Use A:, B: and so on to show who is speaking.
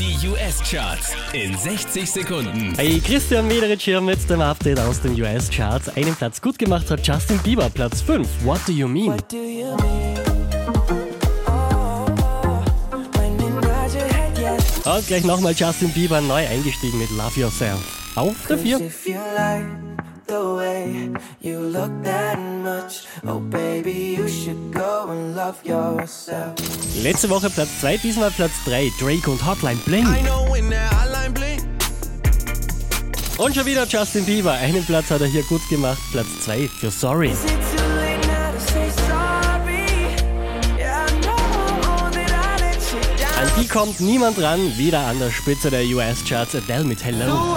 A: Die US-Charts in 60 Sekunden.
B: Hey, Christian Mederich hier mit dem Update aus den US-Charts. Einen Platz gut gemacht hat Justin Bieber, Platz 5. What do you mean?
C: What do you mean? Oh, head yes.
B: Und gleich nochmal Justin Bieber neu eingestiegen mit Love Yourself. Auf der 4.
C: way you look that much, oh baby, you should go and love yourself.
B: Letzte Woche Platz 2, diesmal Platz 3. Drake und Hotline Bling. Und schon wieder Justin Bieber. Einen Platz hat er hier gut gemacht. Platz 2 für Sorry. An die kommt niemand ran. Wieder an der Spitze der US-Charts. Adele mit Hello.